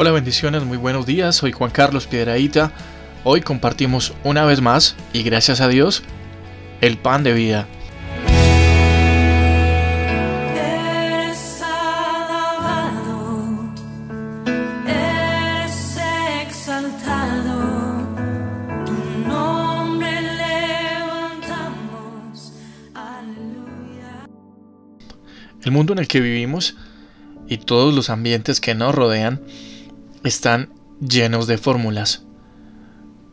Hola bendiciones, muy buenos días, soy Juan Carlos Piedraíta. Hoy compartimos una vez más, y gracias a Dios, el pan de vida. El mundo en el que vivimos y todos los ambientes que nos rodean están llenos de fórmulas.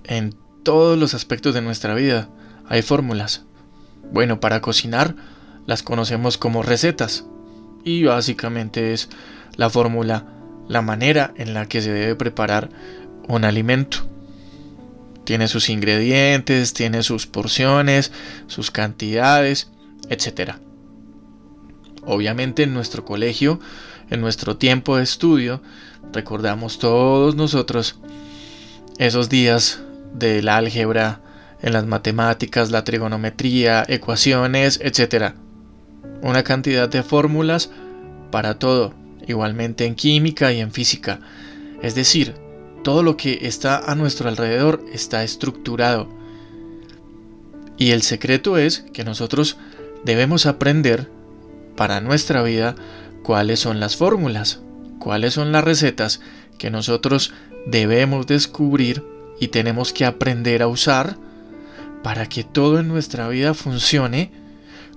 En todos los aspectos de nuestra vida hay fórmulas. Bueno, para cocinar las conocemos como recetas y básicamente es la fórmula, la manera en la que se debe preparar un alimento. Tiene sus ingredientes, tiene sus porciones, sus cantidades, etc. Obviamente en nuestro colegio, en nuestro tiempo de estudio, recordamos todos nosotros esos días del álgebra, en las matemáticas, la trigonometría, ecuaciones, etc. Una cantidad de fórmulas para todo, igualmente en química y en física. Es decir, todo lo que está a nuestro alrededor está estructurado. Y el secreto es que nosotros debemos aprender para nuestra vida cuáles son las fórmulas, cuáles son las recetas que nosotros debemos descubrir y tenemos que aprender a usar para que todo en nuestra vida funcione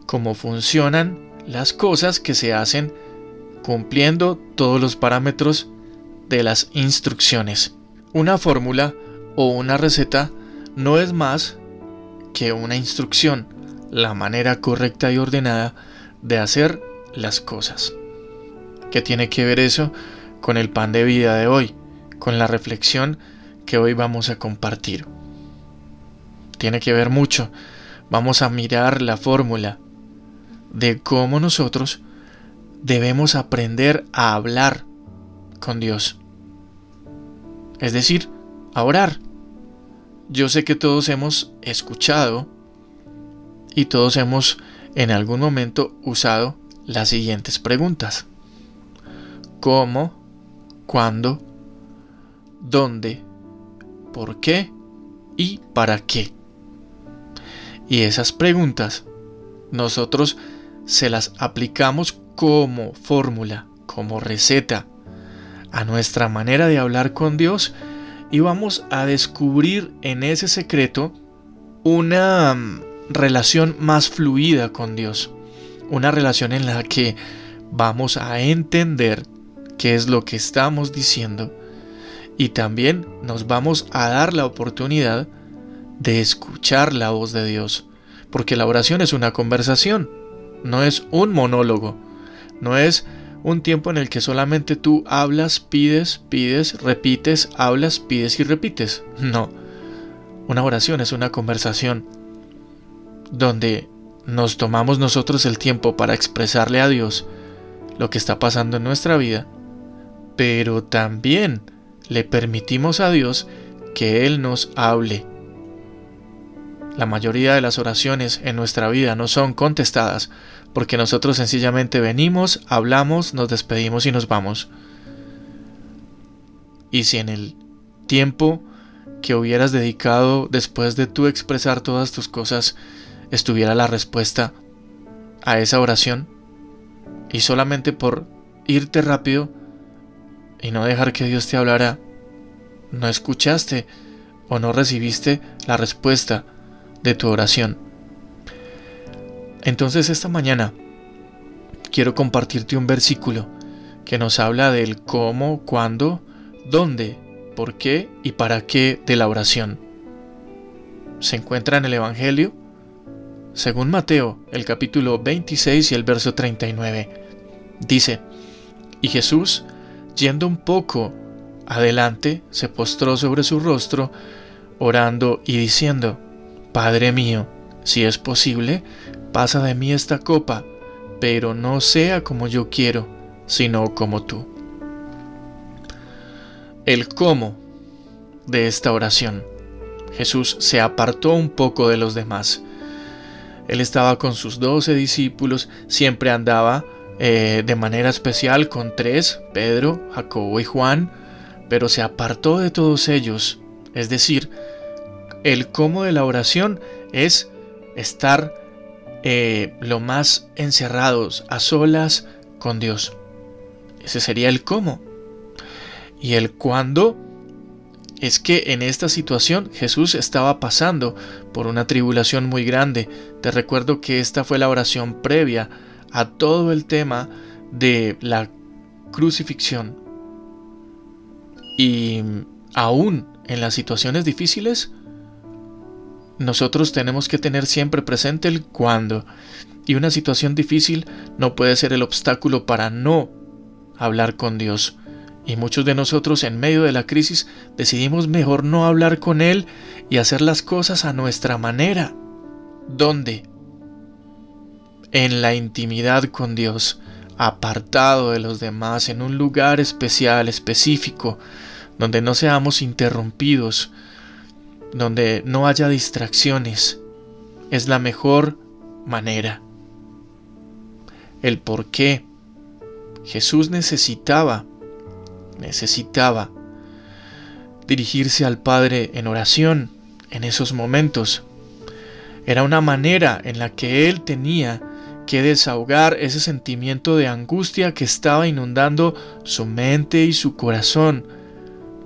como funcionan las cosas que se hacen cumpliendo todos los parámetros de las instrucciones. Una fórmula o una receta no es más que una instrucción, la manera correcta y ordenada de hacer las cosas. ¿Qué tiene que ver eso con el pan de vida de hoy? Con la reflexión que hoy vamos a compartir. Tiene que ver mucho. Vamos a mirar la fórmula de cómo nosotros debemos aprender a hablar con Dios. Es decir, a orar. Yo sé que todos hemos escuchado y todos hemos en algún momento usado las siguientes preguntas. ¿Cómo? ¿Cuándo? ¿Dónde? por qué y para qué. Y esas preguntas nosotros se las aplicamos como fórmula, como receta a nuestra manera de hablar con Dios y vamos a descubrir en ese secreto una mm, relación más fluida con Dios, una relación en la que vamos a entender qué es lo que estamos diciendo y también nos vamos a dar la oportunidad de escuchar la voz de Dios, porque la oración es una conversación, no es un monólogo, no es un tiempo en el que solamente tú hablas, pides, pides, repites, hablas, pides y repites. No, una oración es una conversación donde nos tomamos nosotros el tiempo para expresarle a Dios lo que está pasando en nuestra vida, pero también le permitimos a Dios que Él nos hable. La mayoría de las oraciones en nuestra vida no son contestadas porque nosotros sencillamente venimos, hablamos, nos despedimos y nos vamos. Y si en el tiempo que hubieras dedicado después de tú expresar todas tus cosas estuviera la respuesta a esa oración, y solamente por irte rápido y no dejar que Dios te hablara, no escuchaste o no recibiste la respuesta de tu oración. Entonces esta mañana quiero compartirte un versículo que nos habla del cómo, cuándo, dónde, por qué y para qué de la oración. Se encuentra en el Evangelio según Mateo, el capítulo 26 y el verso 39. Dice, y Jesús, Yendo un poco adelante, se postró sobre su rostro, orando y diciendo, Padre mío, si es posible, pasa de mí esta copa, pero no sea como yo quiero, sino como tú. El cómo de esta oración. Jesús se apartó un poco de los demás. Él estaba con sus doce discípulos, siempre andaba eh, de manera especial con tres, Pedro, Jacobo y Juan, pero se apartó de todos ellos. Es decir, el cómo de la oración es estar eh, lo más encerrados, a solas con Dios. Ese sería el cómo. Y el cuándo es que en esta situación Jesús estaba pasando por una tribulación muy grande. Te recuerdo que esta fue la oración previa a todo el tema de la crucifixión. Y aún en las situaciones difíciles, nosotros tenemos que tener siempre presente el cuándo. Y una situación difícil no puede ser el obstáculo para no hablar con Dios. Y muchos de nosotros en medio de la crisis decidimos mejor no hablar con Él y hacer las cosas a nuestra manera. ¿Dónde? En la intimidad con Dios, apartado de los demás, en un lugar especial, específico, donde no seamos interrumpidos, donde no haya distracciones. Es la mejor manera. El por qué Jesús necesitaba necesitaba dirigirse al Padre en oración en esos momentos. Era una manera en la que él tenía que desahogar ese sentimiento de angustia que estaba inundando su mente y su corazón,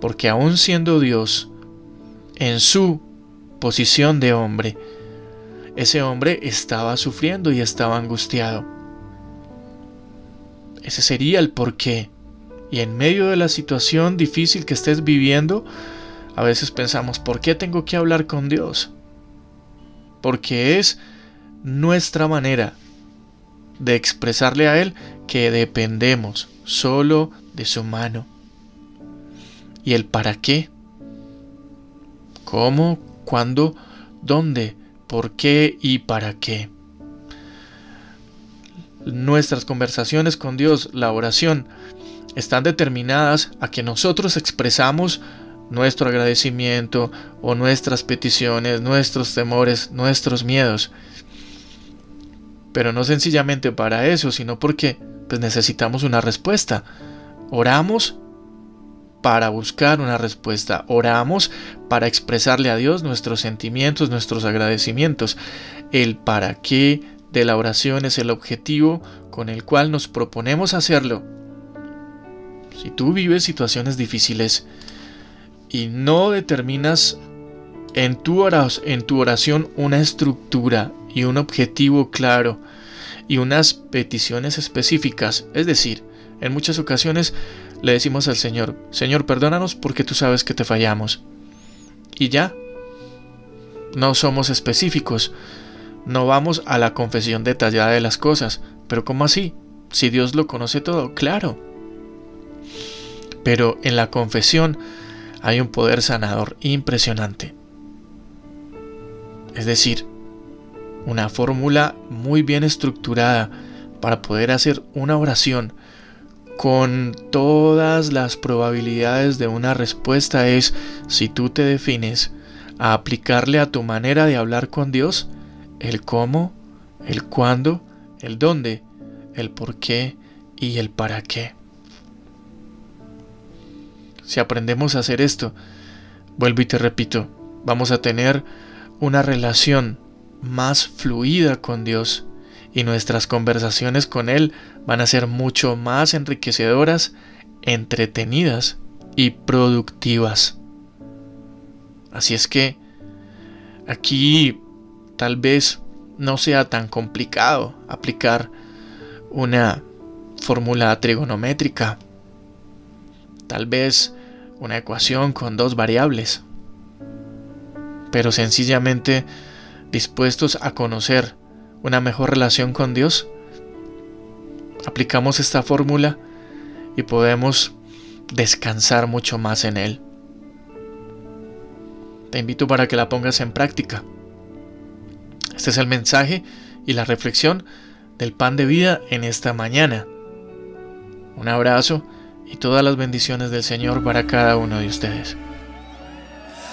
porque aun siendo Dios, en su posición de hombre, ese hombre estaba sufriendo y estaba angustiado. Ese sería el porqué y en medio de la situación difícil que estés viviendo, a veces pensamos, ¿por qué tengo que hablar con Dios? Porque es nuestra manera de expresarle a Él que dependemos solo de su mano. ¿Y el para qué? ¿Cómo? ¿Cuándo? ¿Dónde? ¿Por qué? ¿Y para qué? Nuestras conversaciones con Dios, la oración, están determinadas a que nosotros expresamos nuestro agradecimiento o nuestras peticiones, nuestros temores, nuestros miedos. Pero no sencillamente para eso, sino porque pues necesitamos una respuesta. Oramos para buscar una respuesta. Oramos para expresarle a Dios nuestros sentimientos, nuestros agradecimientos. El para qué de la oración es el objetivo con el cual nos proponemos hacerlo si tú vives situaciones difíciles y no determinas en tu, oración, una estructura y un objetivo claro y unas peticiones específicas, es decir, en muchas ocasiones le decimos al Señor, Señor, perdónanos porque tú sabes que te fallamos. Y ya, no somos específicos, no vamos a la confesión detallada de las cosas. Pero ¿cómo así? Si Dios lo conoce todo, claro. Pero en la confesión hay un poder sanador impresionante. Es decir, una fórmula muy bien estructurada para poder hacer una oración con todas las probabilidades de una respuesta es si tú te defines a aplicarle a tu manera de hablar con Dios el cómo, el cuándo, el dónde, el por qué y el para qué. Si aprendemos a hacer esto, vuelvo y te repito, vamos a tener una relación más fluida con Dios y nuestras conversaciones con Él van a ser mucho más enriquecedoras, entretenidas y productivas. Así es que aquí tal vez no sea tan complicado aplicar una fórmula trigonométrica tal vez una ecuación con dos variables, pero sencillamente dispuestos a conocer una mejor relación con Dios, aplicamos esta fórmula y podemos descansar mucho más en Él. Te invito para que la pongas en práctica. Este es el mensaje y la reflexión del pan de vida en esta mañana. Un abrazo y todas las bendiciones del Señor para cada uno de ustedes.